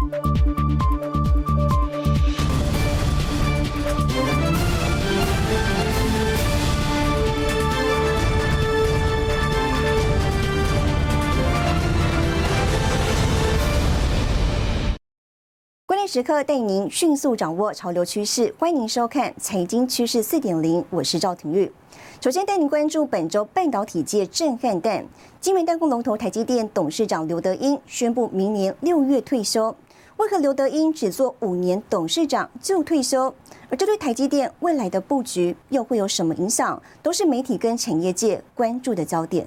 关键时刻带您迅速掌握潮流趋势，欢迎收看《财经趋势四点零》，我是赵廷玉。首先带您关注本周半导体界震撼弹，晶圆代工龙头台积电董事长刘德英宣布明年六月退休。为何刘德英只做五年董事长就退休？而这对台积电未来的布局又会有什么影响？都是媒体跟产业界关注的焦点。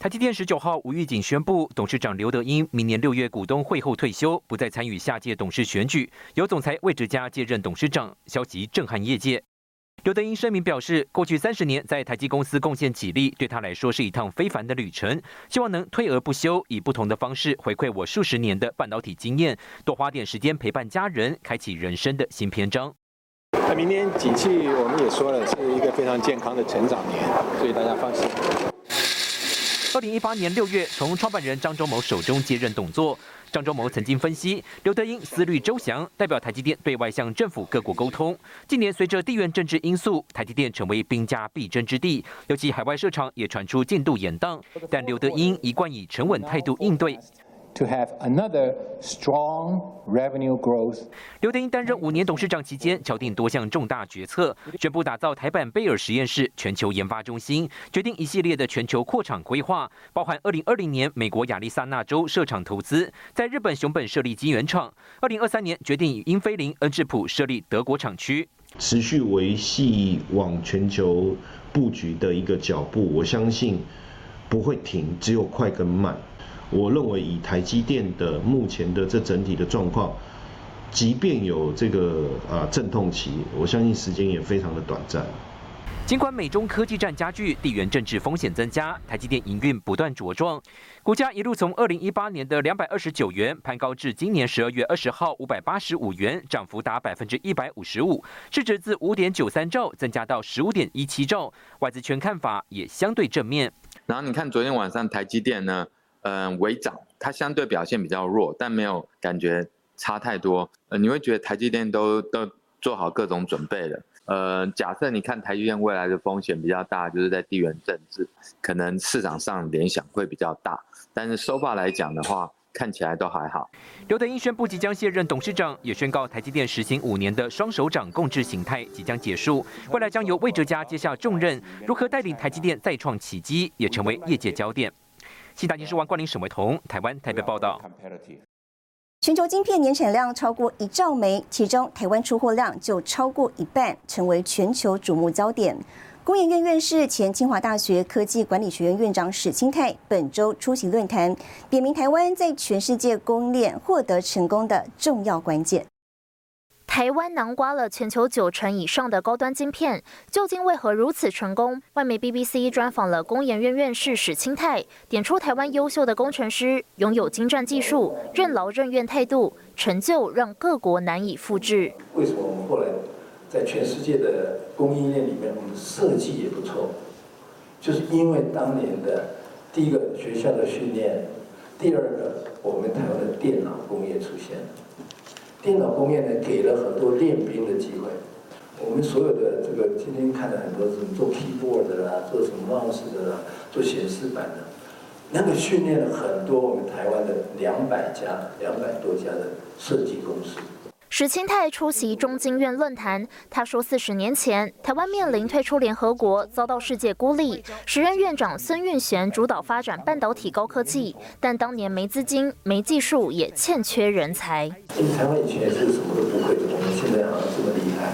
台积电十九号无预警宣布，董事长刘德英明年六月股东会后退休，不再参与下届董事选举，由总裁魏哲嘉接任董事长。消息震撼业界。刘德英声明表示，过去三十年在台积公司贡献起力，对他来说是一趟非凡的旅程，希望能退而不休，以不同的方式回馈我数十年的半导体经验，多花点时间陪伴家人，开启人生的新篇章。那明年景气我们也说了，是一个非常健康的成长年，所以大家放心。二零一八年六月，从创办人张忠谋手中接任董座。张忠谋曾经分析，刘德英思虑周详，代表台积电对外向政府各国沟通。近年随着地缘政治因素，台积电成为兵家必争之地，尤其海外市场也传出进度延宕。但刘德英一贯以沉稳态度应对。To have another strong revenue growth。刘德英担任五年董事长期间，敲定多项重大决策，宣布打造台版贝尔实验室全球研发中心，决定一系列的全球扩厂规划，包含二零二零年美国亚利桑那州设厂投资，在日本熊本设立晶圆厂，二零二三年决定以英飞凌、恩智浦设立德国厂区，持续维系往全球布局的一个脚步，我相信不会停，只有快跟慢。我认为以台积电的目前的这整体的状况，即便有这个啊阵痛期，我相信时间也非常的短暂。尽管美中科技战加剧，地缘政治风险增加，台积电营运不断茁壮，股价一路从二零一八年的两百二十九元攀高至今年十二月二十号五百八十五元，涨幅达百分之一百五十五，市值自五点九三兆增加到十五点一七兆，外资圈看法也相对正面。然后你看昨天晚上台积电呢？嗯，微涨，它相对表现比较弱，但没有感觉差太多。呃，你会觉得台积电都都做好各种准备了。呃，假设你看台积电未来的风险比较大，就是在地缘政治，可能市场上联想会比较大。但是收发来讲的话，看起来都还好。刘德英宣布即将卸任董事长，也宣告台积电实行五年的双手掌共治形态即将结束，未来将由魏哲嘉接下重任，如何带领台积电再创奇迹，也成为业界焦点。新大电视王冠林、沈伟彤，台湾台北报道。全球晶片年产量超过一兆枚，其中台湾出货量就超过一半，成为全球瞩目焦点。工研院院士、前清华大学科技管理学院院长史清泰本周出席论坛，点名台湾在全世界供应链获得成功的重要关键。台湾囊瓜了全球九成以上的高端晶片，究竟为何如此成功？外媒 BBC 专访了工研院院士史清泰，点出台湾优秀的工程师拥有精湛技术、任劳任怨态度，成就让各国难以复制。为什么我们后来在全世界的供应链里面，我们设计也不错？就是因为当年的第一个学校的训练，第二个我们台湾的电脑工业出现了。电脑方面呢，给了很多练兵的机会。我们所有的这个今天看了很多什么做 keyboard 的啦，做什么 mouse 的啦，做显示板的，那个训练了很多我们台湾的两百家、两百多家的设计公司。史清泰出席中经院论坛，他说：“四十年前，台湾面临退出联合国，遭到世界孤立。时任院长孙运璇主导发展半导体高科技，但当年没资金、没技术，也欠缺人才。台湾以前是什么都不会，我们现在好像这么厉害。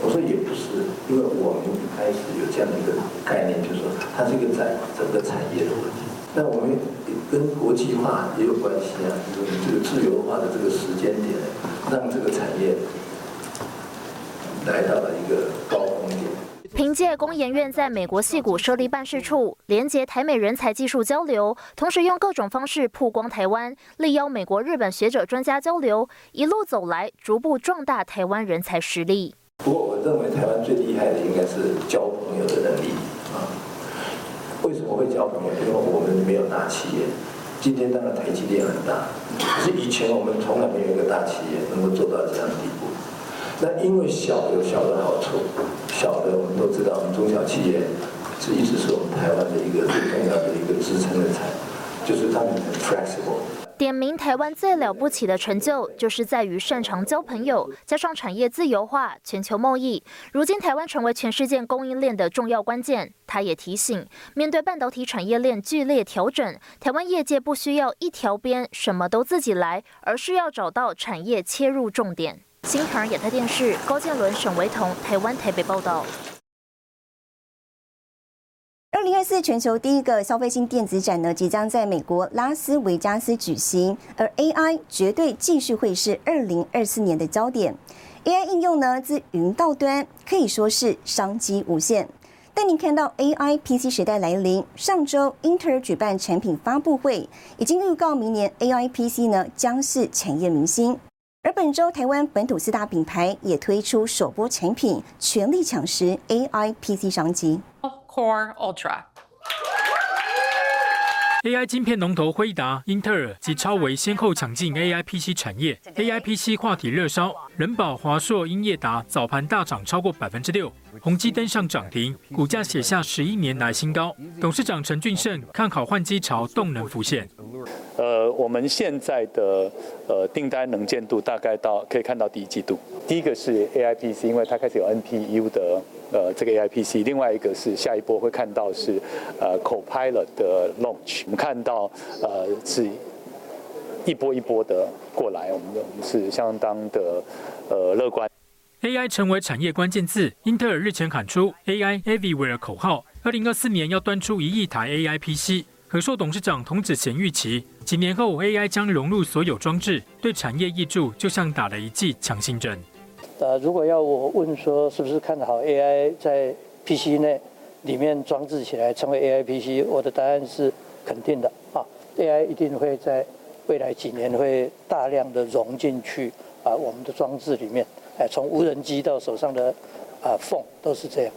我说也不是，因为我们一开始有这样的一个概念，就是说它是一个在整个产业的问题。那我们跟国际化也有关系啊，就是这个自由化的这个时间点。”让这个产业来到了一个高峰点。凭借工研院在美国戏谷设立办事处，连接台美人才技术交流，同时用各种方式曝光台湾，力邀美国、日本学者专家交流，一路走来，逐步壮大台湾人才实力。不过，我认为台湾最厉害的应该是交朋友的能力啊。为什么会交朋友？因为我们没有大企业，今天当然台积电很大，可是以前我们从来没有一个大企业能够做到这样的地步。那因为小有小的好处，小的我们都知道，我们中小企业是一直是我们台湾的一个最重要的一个支撑的产，就是他们很 flexible。点名台湾最了不起的成就，就是在于擅长交朋友，加上产业自由化、全球贸易。如今台湾成为全世界供应链的重要关键。他也提醒，面对半导体产业链剧烈调整，台湾业界不需要一条边什么都自己来，而是要找到产业切入重点。新唐亚太电视高建伦、沈维彤，台湾台北报道。二零二四全球第一个消费性电子展呢，即将在美国拉斯维加斯举行，而 AI 绝对继续会是二零二四年的焦点。AI 应用呢，自云到端，可以说是商机无限。带您看到 AI PC 时代来临。上周英特尔举办产品发布会，已经预告明年 AI PC 呢将是产业明星。而本周台湾本土四大品牌也推出首波产品，全力抢食 AI PC 商机。Core Ultra。AI 晶片龙头辉达、英特尔及超维先后抢进 AI PC 产业，AI PC 话题热烧，人保、华硕、英业达早盘大涨超过百分之六，宏基登上涨停，股价写下十一年来新高。董事长陈俊盛看好换机潮动能浮现。呃，我们现在的呃订单能见度大概到可以看到第一季度，第一个是 AI PC，因为它开始有 NPU 的。呃，这个 AI PC，另外一个是下一波会看到是呃 Copilot 的 launch，我们看到呃是一波一波的过来，我们我们是相当的呃乐观。AI 成为产业关键字，英特尔日前喊出 AI Everywhere 口号，二零二四年要端出一亿台 AI PC。和硕董事长童子贤预期，几年后 AI 将融入所有装置，对产业益助就像打了一剂强心针。呃，如果要我问说是不是看好 AI 在 PC 内里面装置起来成为 AI PC，我的答案是肯定的。啊，AI 一定会在未来几年会大量的融进去啊我们的装置里面，哎，从无人机到手上的啊 phone 都是这样。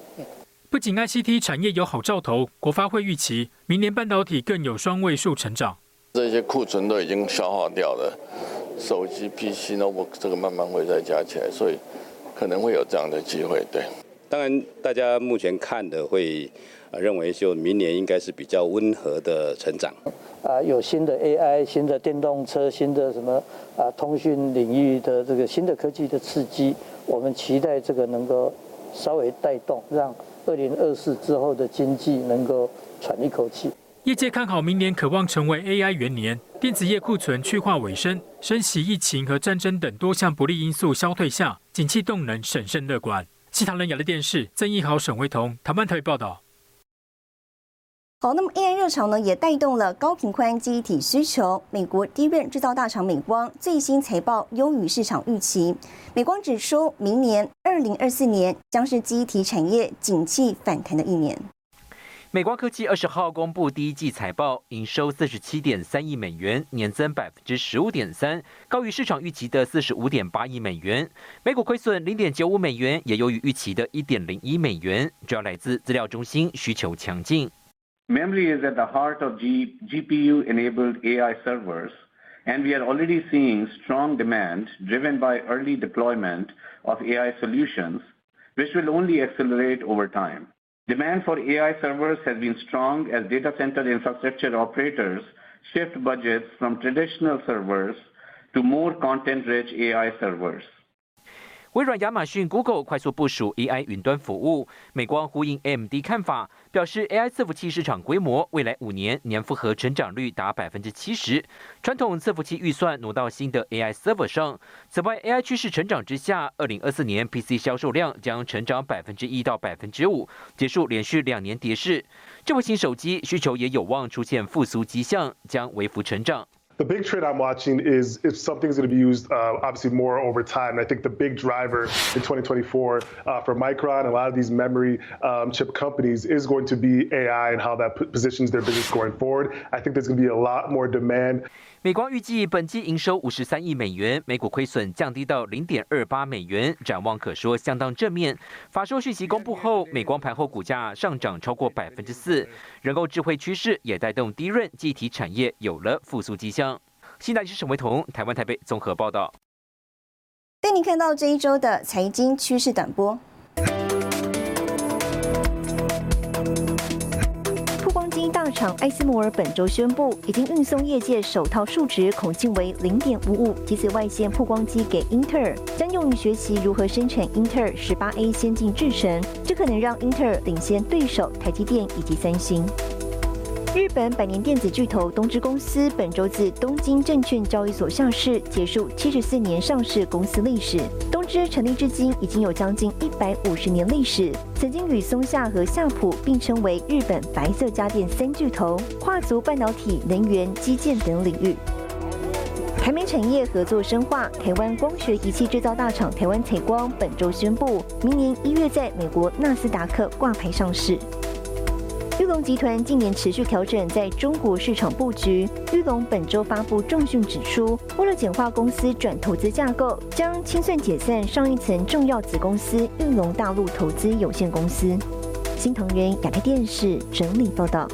不仅 ICT 产业有好兆头，国发会预期明年半导体更有双位数成长。这些库存都已经消耗掉了，手机、PC、notebook 这个慢慢会再加起来，所以。可能会有这样的机会，对。当然，大家目前看的会认为，就明年应该是比较温和的成长。啊，有新的 AI、新的电动车、新的什么啊，通讯领域的这个新的科技的刺激，我们期待这个能够稍微带动，让二零二四之后的经济能够喘一口气。业界看好明年，渴望成为 AI 元年。电子业库存去化尾声，升息、疫情和战争等多项不利因素消退下，景气动能审慎乐观。西塘人亚的电视，曾义豪、沈维彤，台湾台报道。好，那么 AI 热潮呢，也带动了高频宽基体需求。美国低润制造大厂美光最新财报优于市场预期。美光指出，明年二零二四年将是基体产业景气反弹的一年。美光科技二十号公布第一季财报，营收四十七点三亿美元，年增百分之十五点三，高于市场预期的四十五点八亿美元。每股亏损零点九五美元，也优于预期的一点零一美元，主要来自资料中心需求强劲。Memory is at the heart of G GPU-enabled AI servers, and we are already seeing strong demand driven by early deployment of AI solutions, which will only accelerate over time. Demand for AI servers has been strong as data center infrastructure operators shift budgets from traditional servers to more content-rich AI servers. 微软、亚马逊、Google 快速部署 AI 云端服务。美光呼应 AMD 看法，表示 AI 伺服器市场规模未来五年年复合成长率达百分之七十。传统伺服器预算挪到新的 AI server 上。此外，AI 趋势成长之下，二零二四年 PC 销售量将成长百分之一到百分之五，结束连续两年跌势。智慧型手机需求也有望出现复苏迹象，将微幅成长。The big trend I'm watching is if something's going to be used, uh, obviously more over time. And I think the big driver in 2024 uh, for Micron and a lot of these memory um, chip companies is going to be AI and how that positions their business going forward. I think there's going to be a lot more demand. 美光预计本季营收五十三亿美元，每股亏损降低到零点二八美元，展望可说相当正面。法说讯息公布后，美光盘后股价上涨超过百分之四，人工智慧趋势也带动低润记忆体产业有了复苏迹象。新台是沈维彤，台湾台北综合报道。带您看到这一周的财经趋势短波。大厂艾斯摩尔本周宣布，已经运送业界首套数值孔径为零点五五及紫外线曝光机给英特尔，将用于学习如何生产英特尔十八 A 先进制程，这可能让英特尔领先对手台积电以及三星。日本百年电子巨头东芝公司本周自东京证券交易所上市，结束七十四年上市公司历史。东芝成立至今已经有将近一百五十年历史，曾经与松下和夏普并称为日本白色家电三巨头，跨足半导体、能源、基建等领域。台美产业合作深化，台湾光学仪器制造大厂台湾采光本周宣布，明年一月在美国纳斯达克挂牌上市。玉龙集团近年持续调整在中国市场布局。玉龙本周发布重讯指出，为了简化公司转投资架构，将清算解散上一层重要子公司玉龙大陆投资有限公司。新唐人亚太电视整理报道。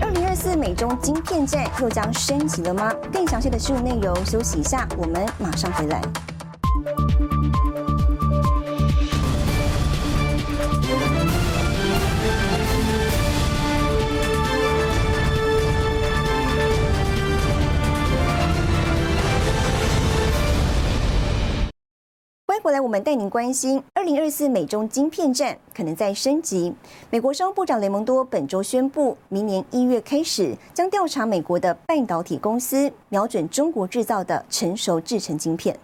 二零二四美中晶片战又将升级了吗？更详细的新闻内容，休息一下，我们马上回来。后来，我们带您关心二零二四美中晶片战可能在升级。美国商务部长雷蒙多本周宣布，明年一月开始将调查美国的半导体公司瞄准中国制造的成熟制成晶片。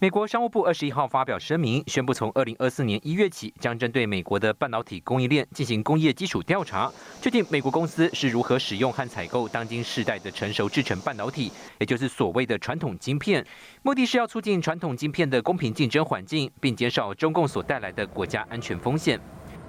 美国商务部二十一号发表声明，宣布从二零二四年一月起，将针对美国的半导体供应链进行工业基础调查，确定美国公司是如何使用和采购当今世代的成熟制成半导体，也就是所谓的传统晶片。目的是要促进传统晶片的公平竞争环境，并减少中共所带来的国家安全风险。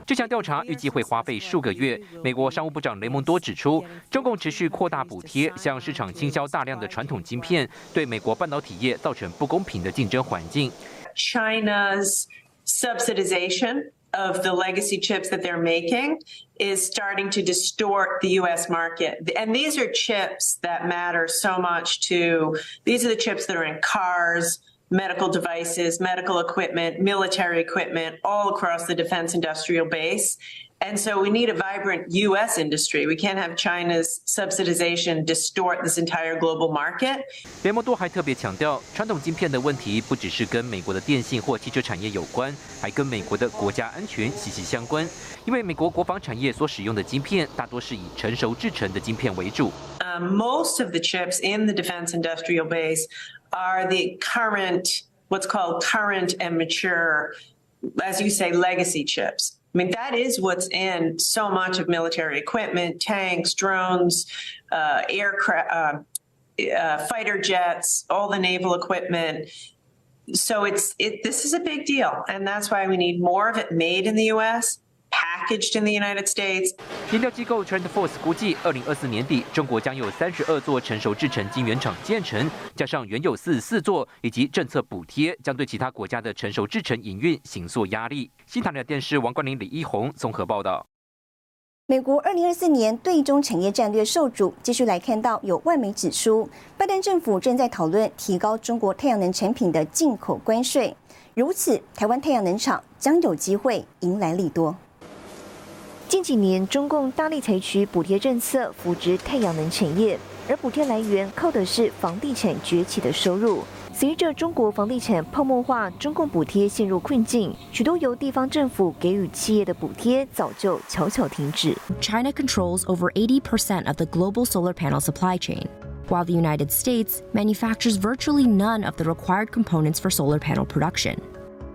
这项调查预计会花费数个月。美国商务部长雷蒙多指出，中共持续扩大补贴，向市场倾销大量的传统晶片，对美国半导体业造成不公平的竞争环境。China's subsidization of the legacy chips that they're making is starting to distort the US market. And these are chips that matter so much to, these are the chips that are in cars, medical devices, medical equipment, military equipment, all across the defense industrial base. And so we need a vibrant U.S. industry. We can't have China's subsidization distort this entire global market. 雷蒙多还特别强调，传统晶片的问题不只是跟美国的电信或汽车产业有关，还跟美国的国家安全息息相关。因为美国国防产业所使用的晶片大多是以成熟制成的晶片为主。Uh, most of the chips in the defense industrial base are the current, what's called current and mature, as you say, legacy chips. I mean, that is what's in so much of military equipment, tanks, drones, uh, aircraft, uh, uh, fighter jets, all the naval equipment. So it's it, this is a big deal, and that's why we need more of it made in the U.S. packaged in the United States。研调机构 TrendForce 估计，二零二四年底，中国将有三十二座成熟制成晶圆厂建成，加上原有四十四座，以及政策补贴，将对其他国家的成熟制成营运形塑压力。新唐人电视王冠林、李一红综合报道。美国二零二四年对中产业战略受阻，继续来看到有外媒指出，拜登政府正在讨论提高中国太阳能产品的进口关税，如此台湾太阳能厂将有机会迎来利多。近几年，中共大力采取补贴政策扶植太阳能产业，而补贴来源靠的是房地产崛起的收入。随着中国房地产泡沫化，中共补贴陷入困境，许多由地方政府给予企业的补贴早就悄悄停止。China controls over 80% of the global solar panel supply chain, while the United States manufactures virtually none of the required components for solar panel production.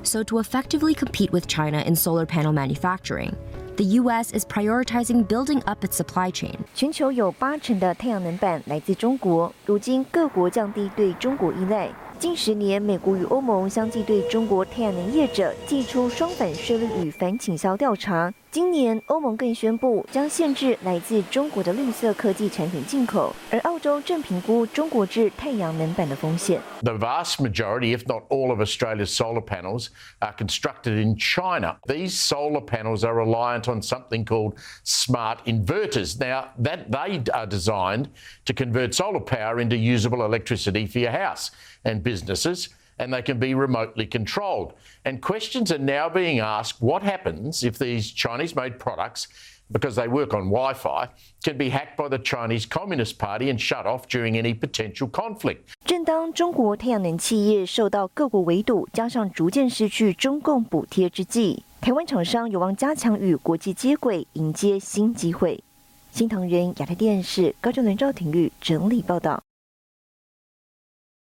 So, to effectively compete with China in solar panel manufacturing, the U.S. is prioritizing building up its supply chain. 全球有八成的太阳能板来自中国，如今各国降低对中国依赖。近十年，美国与欧盟相继对中国太阳能业者寄出双反税率与反倾销调查。今年欧盟更宣布将限制来自中国的绿色科技产品进口，而澳洲正评估中国制太阳能板的风险。The vast majority, if not all of Australia's solar panels, are constructed in China. These solar panels are reliant on something called smart inverters. Now, that they are designed to convert solar power into usable electricity for your house and businesses and they can be remotely controlled. And questions are now being asked what happens if these Chinese made products, because they work on Wi Fi, can be hacked by the Chinese Communist Party and shut off during any potential conflict. 正当中国太阳能企业受到各国围堵，加上逐渐失去中共补贴之际，台湾厂商有望加强与国际接轨，迎接新机会。新唐人亚太电视高中伦赵廷玉整理报道。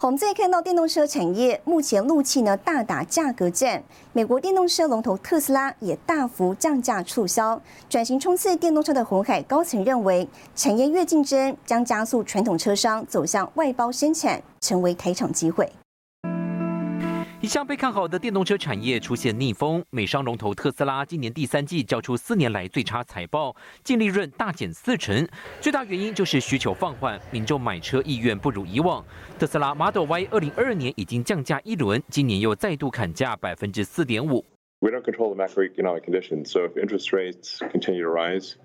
我们再看到电动车产业，目前怒气呢大打价格战，美国电动车龙头特斯拉也大幅降价促销。转型冲刺电动车的红海高层认为，产业越竞争，将加速传统车商走向外包生产，成为台场机会。一向被看好的电动车产业出现逆风，美商龙头特斯拉今年第三季交出四年来最差财报，净利润大减四成，最大原因就是需求放缓，民众买车意愿不如以往。特斯拉 Model Y 二零二二年已经降价一轮，今年又再度砍价百分之四点五。We don't control the macroeconomic conditions, so if interest rates continue to rise,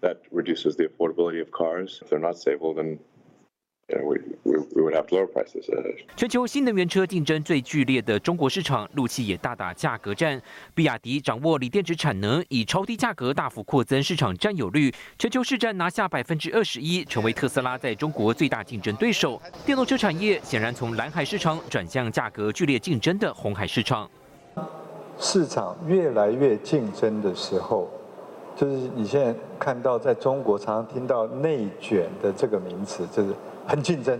that reduces the affordability of cars. If they're not stable, then 全球新能源车竞争最剧烈的中国市场，陆汽也大打价格战。比亚迪掌握锂电池产能，以超低价格大幅扩增市场占有率，全球市占拿下百分之二十一，成为特斯拉在中国最大竞争对手。电动车产业显然从蓝海市场转向价格剧烈竞争的红海市场。市场越来越竞争的时候，就是你现在看到在中国常常听到内卷的这个名词，就是。很竞争，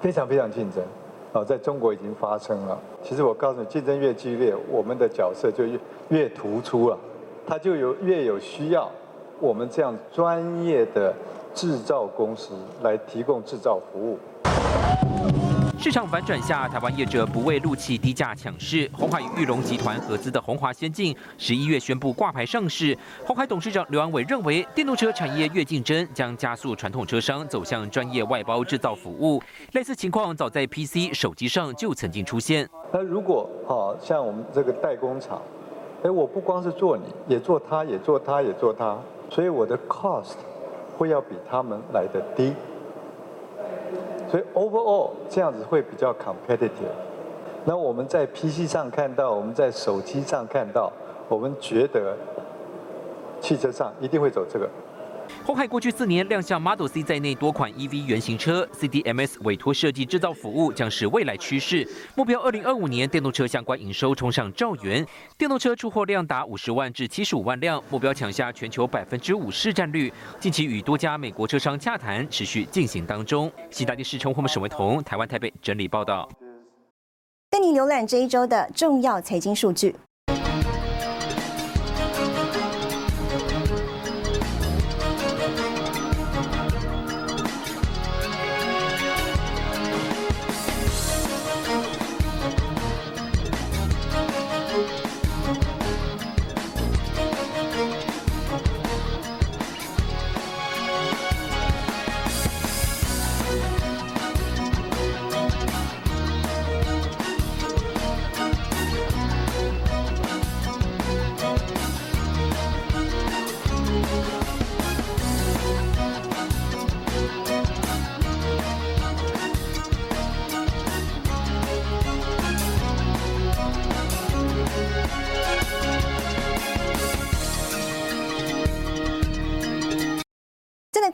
非常非常竞争，啊，在中国已经发生了。其实我告诉你，竞争越激烈，我们的角色就越越突出了，它就有越有需要我们这样专业的制造公司来提供制造服务。市场反转下，台湾业者不畏陆气低价抢市。红海与玉龙集团合资的红华先进，十一月宣布挂牌上市。红海董事长刘安伟认为，电动车产业越竞争，将加速传统车商走向专业外包制造服务。类似情况早在 PC 手机上就曾经出现。那如果好像我们这个代工厂，哎，我不光是做你，也做他，也做他，也做他，所以我的 cost 会要比他们来的低。所以 overall 这样子会比较 competitive。那我们在 PC 上看到，我们在手机上看到，我们觉得汽车上一定会走这个。红海过去四年亮相 Model C 在内多款 EV 原型车，CDMS 委托设计制造服务将是未来趋势。目标二零二五年电动车相关营收冲上兆元，电动车出货量达五十万至七十五万辆，目标抢下全球百分之五市占率。近期与多家美国车商洽谈持续进行当中。西大电视陈宏沈维彤，台湾台北整理报道。跟你浏览这一周的重要财经数据。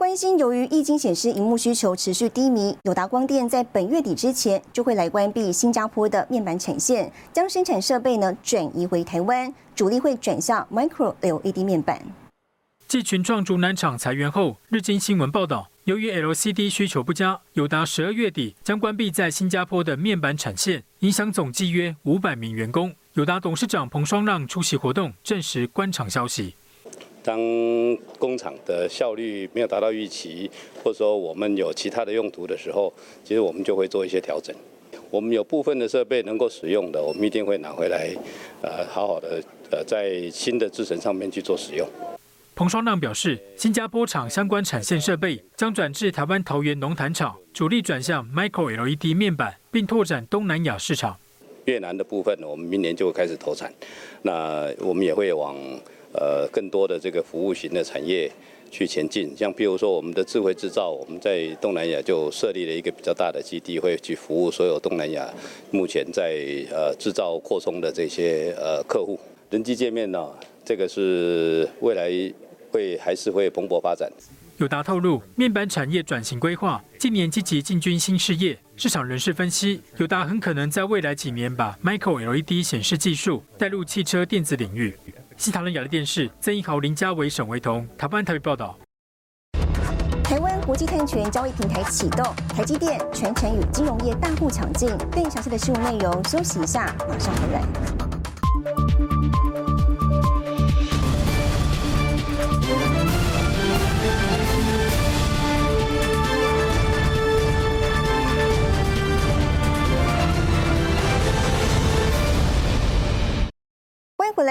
关心，由于液晶显示荧幕需求持续低迷，友达光电在本月底之前就会来关闭新加坡的面板产线，将生产设备呢转移回台湾，主力会转向 Micro LED 面板。继群创竹南厂裁员后，日经新闻报道，由于 LCD 需求不佳，友达十二月底将关闭在新加坡的面板产线，影响总计约五百名员工。友达董事长彭双浪出席活动，证实官厂消息。当工厂的效率没有达到预期，或者说我们有其他的用途的时候，其实我们就会做一些调整。我们有部分的设备能够使用的，我们一定会拿回来，呃，好好的呃，在新的制程上面去做使用。彭双浪表示，新加坡厂相关产线设备将转至台湾桃园农坛厂，主力转向 Micro LED 面板，并拓展东南亚市场。越南的部分，我们明年就会开始投产，那我们也会往呃更多的这个服务型的产业去前进。像比如说我们的智慧制造，我们在东南亚就设立了一个比较大的基地，会去服务所有东南亚目前在呃制造扩充的这些呃客户。人机界面呢，这个是未来。会还是会蓬勃发展。友达透露，面板产业转型规划，近年积极进军新事业。市场人士分析，友达很可能在未来几年把 Micro LED 显示技术带入汽车电子领域。西塔伦亚的电视，曾一豪、林家伟、沈维彤，台湾台北报道。台湾国际碳权交易平台启动，台积电、全程与金融业大户抢进。更详细的新闻内容，休息一下，马上回来。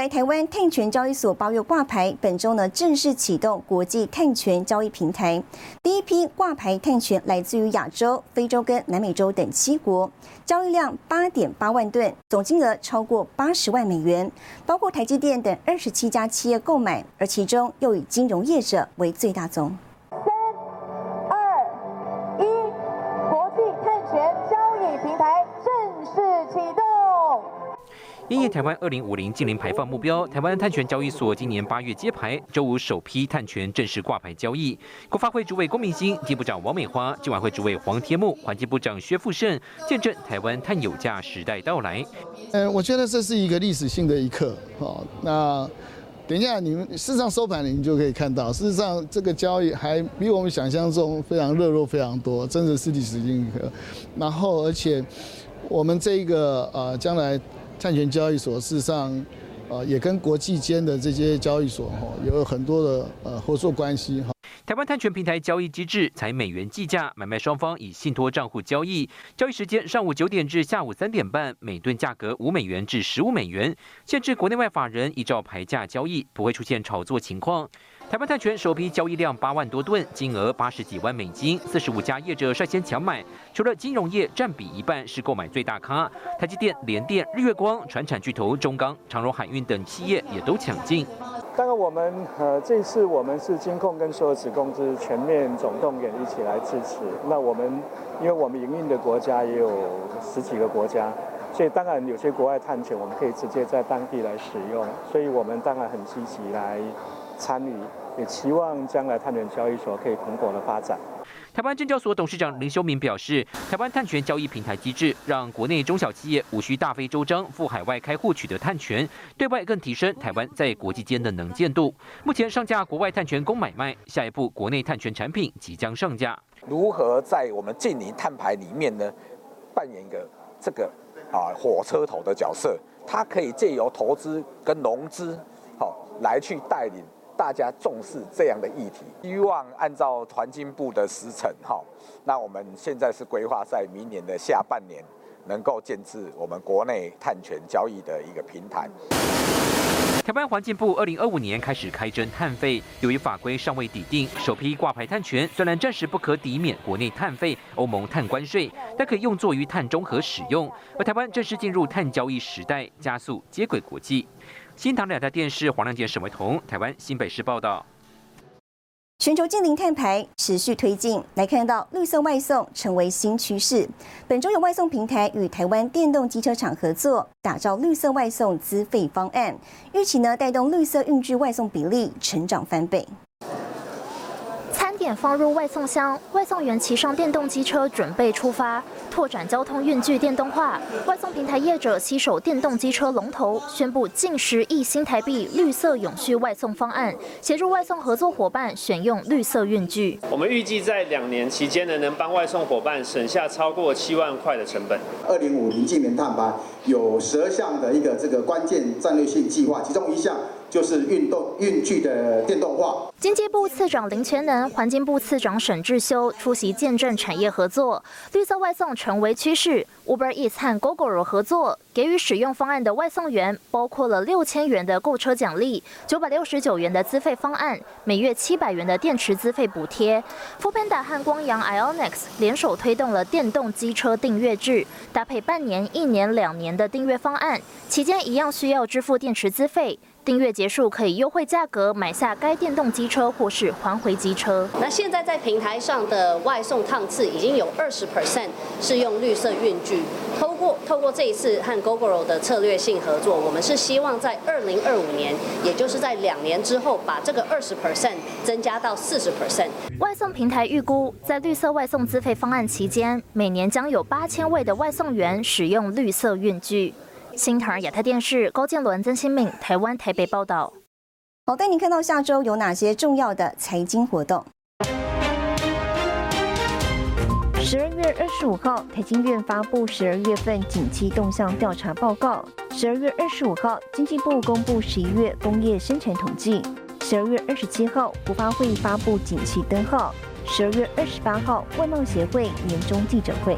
台湾碳权交易所八月挂牌，本周呢正式启动国际碳权交易平台。第一批挂牌碳权来自于亚洲、非洲跟南美洲等七国，交易量八点八万吨，总金额超过八十万美元，包括台积电等二十七家企业购买，而其中又以金融业者为最大宗。因应台湾二零五零净零排放目标，台湾碳权交易所今年八月揭牌，周五首批碳权正式挂牌交易。国发会主委龚明鑫、地部长王美花、今晚会主委黄天木、环境部长薛富盛见证台湾碳有价时代到来。呃，我觉得这是一个历史性的一刻。好，那等一下你们事实上收盘，你们就可以看到，事实上这个交易还比我们想象中非常热络非常多，真的是历史性一刻。然后，而且我们这一个呃将来。产权交易所事实上，呃，也跟国际间的这些交易所哈有很多的呃合作关系哈。台湾碳权平台交易机制采美元计价，买卖双方以信托账户交易，交易时间上午九点至下午三点半，每吨价格五美元至十五美元，限制国内外法人依照牌价交易，不会出现炒作情况。台湾碳权首批交易量八万多吨，金额八十几万美金，四十五家业者率先抢买。除了金融业占比一半是购买最大咖，台积电、联电、日月光、船产巨头中钢、长荣海运等企业也都抢进。当然，我们呃这次我们是金控跟所有子公司全面总动员一起来支持。那我们因为我们营运的国家也有十几个国家，所以当然有些国外探险我们可以直接在当地来使用，所以我们当然很积极来参与。也期望将来探险交易所可以蓬勃的发展。台湾证交所董事长林修明表示，台湾碳权交易平台机制让国内中小企业无需大费周章赴海外开户取得碳权，对外更提升台湾在国际间的能见度。目前上架国外碳权供买卖，下一步国内碳权产品即将上架。如何在我们近邻碳排里面呢，扮演一个这个啊火车头的角色？它可以借由投资跟融资，好来去带领。大家重视这样的议题，希望按照团经部的时程，哈，那我们现在是规划在明年的下半年能够建置我们国内碳权交易的一个平台。台湾环境部二零二五年开始开征碳费，由于法规尚未抵定，首批挂牌碳权虽然暂时不可抵免国内碳费、欧盟碳关税，但可以用作于碳中和使用。而台湾正式进入碳交易时代，加速接轨国际。新唐两台电视黄亮杰、沈维彤，台湾新北市报道。全球近零碳排持续推进，来看到绿色外送成为新趋势。本周有外送平台与台湾电动机车厂合作，打造绿色外送资费方案，预期呢带动绿色运具外送比例成长翻倍。点放入外送箱，外送员骑上电动机车准备出发，拓展交通运具电动化。外送平台业者携手电动机车龙头，宣布近十亿新台币绿色永续外送方案，协助外送合作伙伴选用绿色运具。我们预计在两年期间呢，能帮外送伙伴省下超过七万块的成本。二零五零净零碳排有十二项的一个这个关键战略性计划，其中一项。就是运动运具的电动化。经济部次长林全能、环境部次长沈志修出席见证产业合作，绿色外送成为趋势。Uber Eats 和 GoGo 合作，给予使用方案的外送员包括了六千元的购车奖励、九百六十九元的资费方案、每月七百元的电池资费补贴。FOPANDA 和光阳 Ionix 联手推动了电动机车订阅制，搭配半年、一年、两年的订阅方案，期间一样需要支付电池资费。订阅结束可以优惠价格买下该电动机车或是还回机车。那现在在平台上的外送趟次已经有二十 percent 是用绿色运具。透过透过这一次和 GoGo 的策略性合作，我们是希望在二零二五年，也就是在两年之后，把这个二十 percent 增加到四十 percent。外送平台预估，在绿色外送资费方案期间，每年将有八千位的外送员使用绿色运具。新唐亚太电视高建伦、曾新敏，台湾台北报道。好，带您看到下周有哪些重要的财经活动。十二月二十五号，台经院发布十二月份景气动向调查报告。十二月二十五号，经济部公布十一月工业生产统计。十二月二十七号，国发会发布景气灯号。十二月二十八号，外贸协会年终记者会。